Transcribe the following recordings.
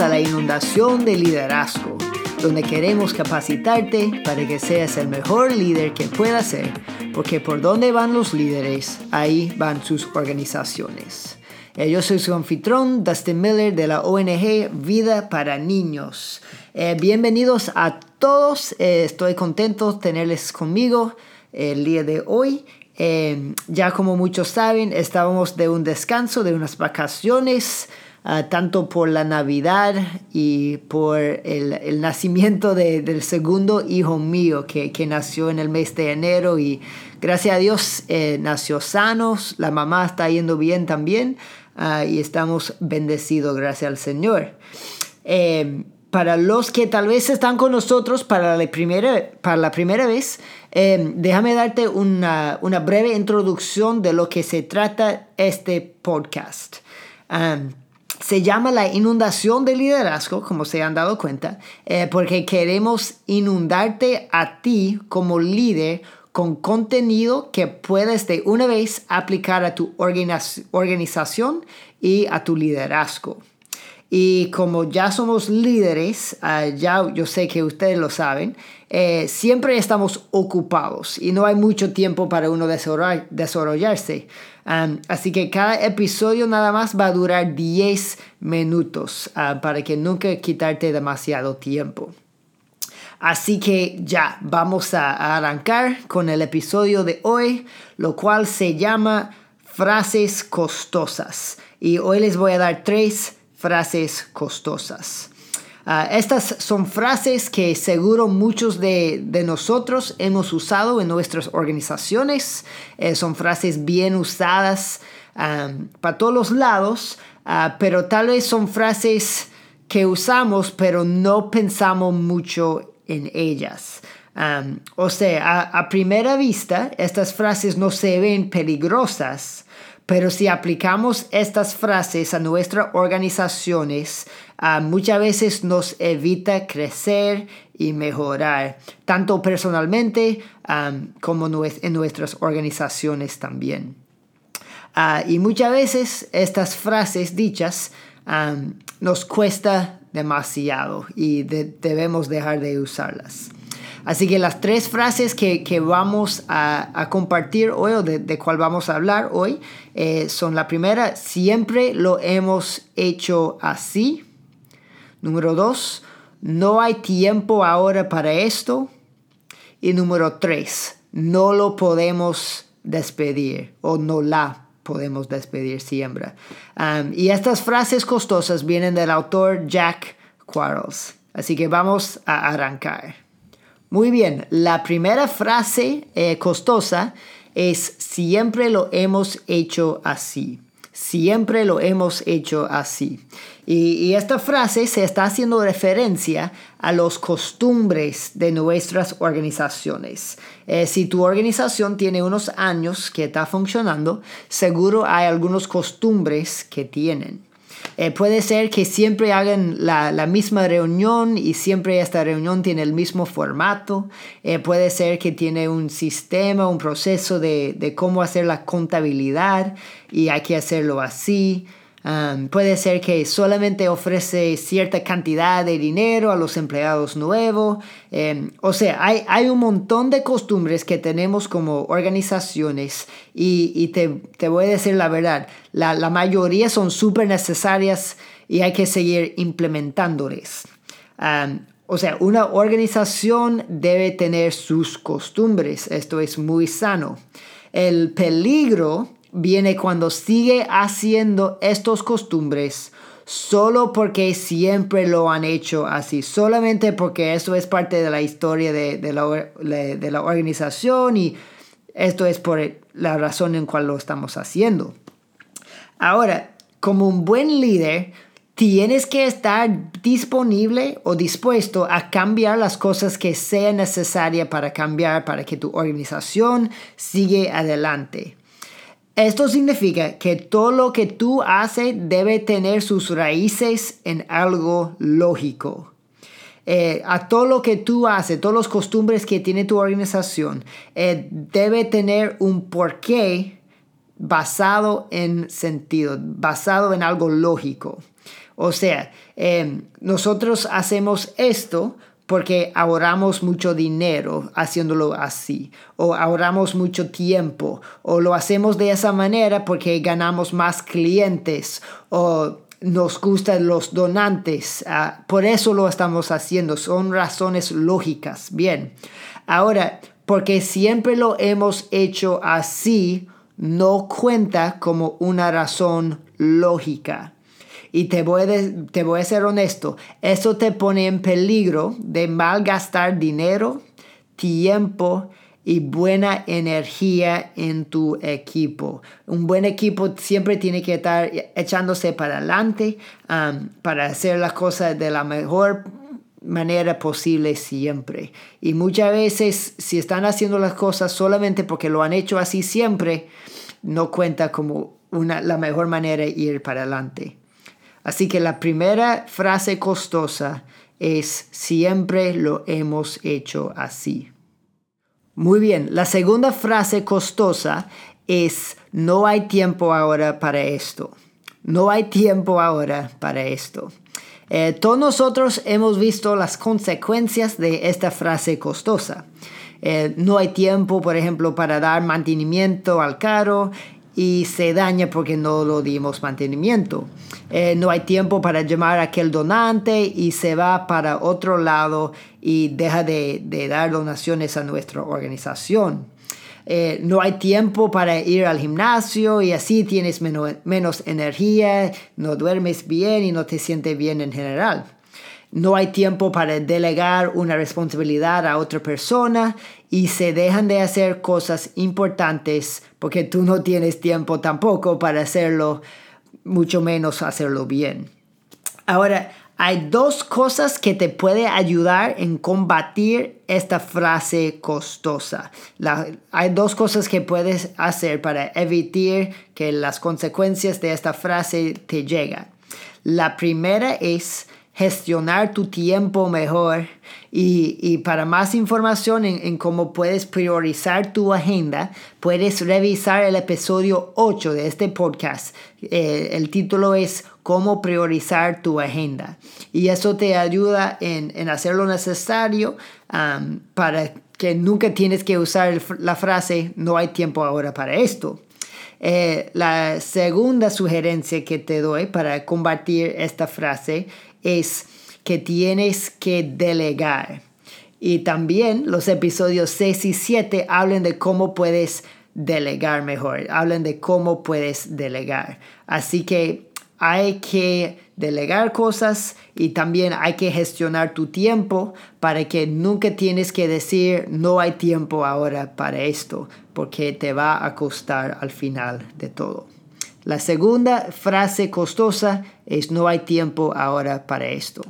a la inundación de liderazgo, donde queremos capacitarte para que seas el mejor líder que puedas ser, porque por donde van los líderes, ahí van sus organizaciones. Eh, yo soy su anfitrión, Dustin Miller, de la ONG Vida para Niños. Eh, bienvenidos a todos, eh, estoy contento de tenerles conmigo el día de hoy. ya como muchos saben, estábamos de un descanso, de unas vacaciones. Ah, tanto por la Navidad y por el, nacimiento del segundo hijo mío que, nació en el mes de enero y gracias a Dios eh, nació sano, la mamá está yendo bien también ah, y estamos bendecidos gracias al Señor. Eh, para los que tal vez están con nosotros para la primera, para la primera vez, eh, déjame darte una, breve introducción de lo que se trata este podcast. Ah, se llama la inundación de liderazgo, como se han dado cuenta, eh, porque queremos inundarte a ti como líder con contenido que puedes de una vez aplicar a tu organización y a tu liderazgo. Y como ya somos líderes, ah, ya yo sé que ustedes lo saben, eh, siempre estamos ocupados y no hay mucho tiempo para uno desarrollarse. así que cada episodio nada más va a durar 10 minutos ah, para que nunca quitarte demasiado tiempo. Así que ya, vamos a arrancar con el episodio de hoy, lo cual se llama frases costosas. Y hoy les voy a dar tres frases costosas. Ah, estas son frases que seguro muchos de, nosotros hemos usado en nuestras organizaciones. Eh, son frases bien usadas para todos los lados, ah, pero tal vez son frases que usamos pero no pensamos mucho en ellas. o sea, a, primera vista, estas frases no se ven peligrosas, pero si aplicamos estas frases a nuestras organizaciones, ah, muchas veces nos evita crecer y mejorar, tanto personalmente como en nuestras organizaciones también. Ah, y muchas veces estas frases dichas nos cuesta demasiado y debemos dejar de usarlas. Así que las tres frases que, vamos a, compartir hoy o de, de, cuál vamos a hablar hoy eh, son la primera, siempre lo hemos hecho así. Número dos, no hay tiempo ahora para esto. Y número tres, no lo podemos despedir o no la podemos despedir siempre. Um, y estas frases costosas vienen del autor Jack Quarles. Así que vamos a arrancar. Muy bien, la primera frase eh, costosa es siempre lo hemos hecho así. Siempre lo hemos hecho así. Y, esta frase se está haciendo referencia a los costumbres de nuestras organizaciones. Eh, si tu organización tiene unos años que está funcionando, seguro hay algunos costumbres que tienen. Eh, puede ser que siempre hagan la, misma reunión y siempre esta reunión tiene el mismo formato. Eh, puede ser que tiene un sistema, un proceso de, de cómo hacer la contabilidad y hay que hacerlo así puede ser que solamente ofrece cierta cantidad de dinero a los empleados nuevos. Em, o sea, hay, hay, un montón de costumbres que tenemos como organizaciones y, te, te, voy a decir la verdad, la, la mayoría son súper necesarias y hay que seguir implementándoles. o sea, una organización debe tener sus costumbres. Esto es muy sano. El peligro viene cuando sigue haciendo estos costumbres solo porque siempre lo han hecho así, solamente porque eso es parte de la historia de, la, de la, organización y esto es por la razón en cual lo estamos haciendo. Ahora, como un buen líder, tienes que estar disponible o dispuesto a cambiar las cosas que sean necesarias para cambiar, para que tu organización siga adelante. Esto significa que todo lo que tú haces debe tener sus raíces en algo lógico. Eh, a todo lo que tú haces, todas las costumbres que tiene tu organización, eh, debe tener un porqué basado en sentido, basado en algo lógico. O sea, em, nosotros hacemos esto porque ahorramos mucho dinero haciéndolo así, o ahorramos mucho tiempo, o lo hacemos de esa manera porque ganamos más clientes, o nos gustan los donantes, ah, por eso lo estamos haciendo, son razones lógicas. Bien, ahora, porque siempre lo hemos hecho así, no cuenta como una razón lógica. Y te voy, a, te voy a ser honesto, eso te pone en peligro de malgastar dinero, tiempo y buena energía en tu equipo. Un buen equipo siempre tiene que estar echándose para adelante um, para hacer las cosas de la mejor manera posible siempre. Y muchas veces si están haciendo las cosas solamente porque lo han hecho así siempre, no cuenta como una, la mejor manera de ir para adelante. Así que la primera frase costosa es siempre lo hemos hecho así. Muy bien, la segunda frase costosa es no hay tiempo ahora para esto. No hay tiempo ahora para esto. Eh, todos nosotros hemos visto las consecuencias de esta frase costosa. Eh, no hay tiempo, por ejemplo, para dar mantenimiento al carro y se daña porque no lo dimos mantenimiento. Eh, no hay tiempo para llamar a aquel donante y se va para otro lado y deja de, dar donaciones a nuestra organización. Eh, no hay tiempo para ir al gimnasio y así tienes menos energía, no duermes bien y no te sientes bien en general. No hay tiempo para delegar una responsabilidad a otra persona y se dejan de hacer cosas importantes porque tú no tienes tiempo tampoco para hacerlo mucho menos hacerlo bien. Ahora, hay dos cosas que te pueden ayudar en combatir esta frase costosa. hay dos cosas que puedes hacer para evitar que las consecuencias de esta frase te lleguen. La primera es gestionar tu tiempo mejor y, para más información en, cómo puedes priorizar tu agenda, puedes revisar el episodio 8 de este podcast. Eh, el título es Cómo priorizar tu agenda. Y eso te ayuda en, hacer lo necesario para que nunca tienes que usar la frase no hay tiempo ahora para esto. Eh, la segunda sugerencia que te doy para combatir esta frase es que tienes que delegar. Y también los episodios 6 y 7 hablan de cómo puedes delegar mejor, hablan de cómo puedes delegar. Así que hay que delegar cosas y también hay que gestionar tu tiempo para que nunca tienes que decir no hay tiempo ahora para esto, porque te va a costar al final de todo. La segunda frase costosa es no hay tiempo ahora para esto.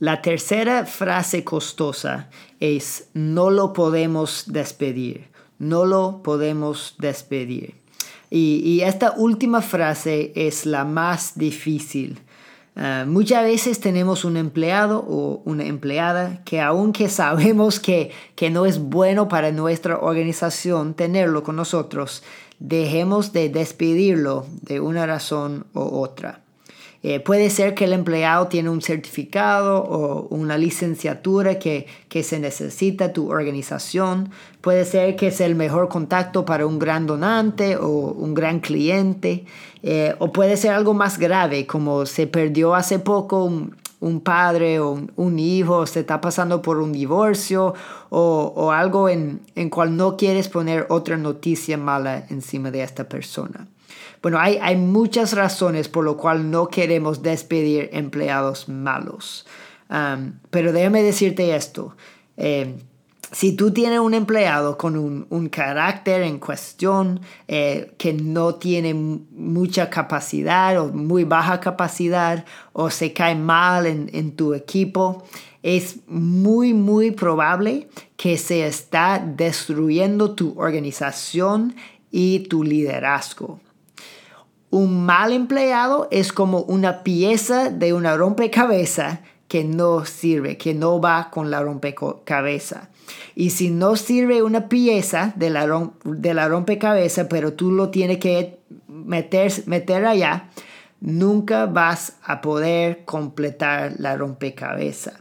La tercera frase costosa es no lo podemos despedir. No lo podemos despedir. Y, esta última frase es la más difícil. Ah, muchas veces tenemos un empleado o una empleada que aunque sabemos que, que no es bueno para nuestra organización tenerlo con nosotros, dejemos de despedirlo de una razón u otra. Eh, puede ser que el empleado tiene un certificado o una licenciatura que, se necesita tu organización. Puede ser que es el mejor contacto para un gran donante o un gran cliente. Eh, o puede ser algo más grave, como se perdió hace poco un, padre o un, hijo, se está pasando por un divorcio o, algo en, en cual no quieres poner otra noticia mala encima de esta persona. Bueno, hay, hay muchas razones por lo cual no queremos despedir empleados malos. Pero déjame decirte esto. Eh, si tú tienes un empleado con un, carácter en cuestión eh, que no tiene mucha capacidad o muy baja capacidad o se cae mal en, en, tu equipo, es muy, muy probable que se está destruyendo tu organización y tu liderazgo. Un mal empleado es como una pieza de una rompecabezas que no sirve, que no va con la rompecabezas. Y si no sirve una pieza de la, de la rompecabezas, pero tú lo tienes que meter, meter allá, nunca vas a poder completar la rompecabezas.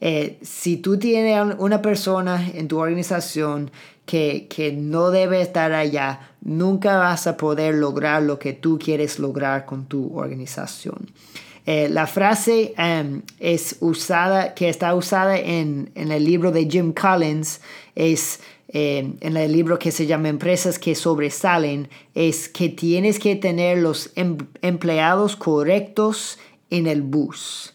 Eh, si tú tienes una persona en tu organización que, no debe estar allá, nunca vas a poder lograr lo que tú quieres lograr con tu organización. Eh, la frase em, es usada, que está usada en, el libro de Jim Collins, es em, en el libro que se llama Empresas que sobresalen, es que tienes que tener los em, empleados correctos en el bus.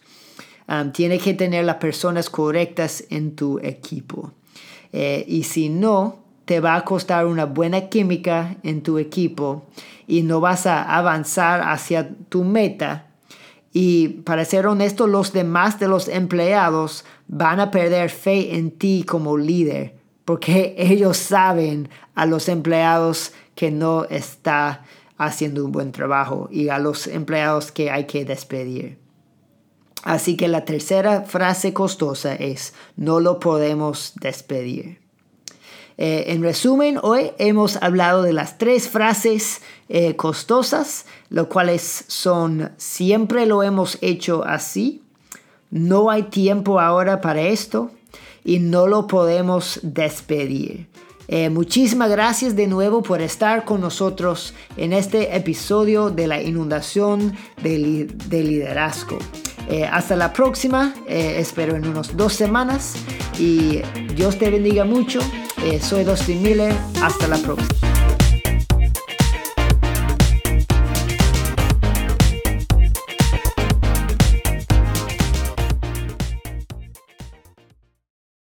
tienes que tener las personas correctas en tu equipo. Eh, y si no, te va a costar una buena química en tu equipo y no vas a avanzar hacia tu meta. Y para ser honesto, los demás de los empleados van a perder fe en ti como líder porque ellos saben a los empleados que no está haciendo un buen trabajo y a los empleados que hay que despedir. Así que la tercera frase costosa es, no lo podemos despedir. Eh, en resumen, hoy hemos hablado de las tres frases eh, costosas, lo cuales son siempre lo hemos hecho así, no hay tiempo ahora para esto y no lo podemos despedir. Eh, muchísimas gracias de nuevo por estar con nosotros en este episodio de la inundación de, liderazgo. hasta la próxima, espero en unas dos semanas y Dios te bendiga mucho. Eh, soy Dustin Miller. Hasta la próxima.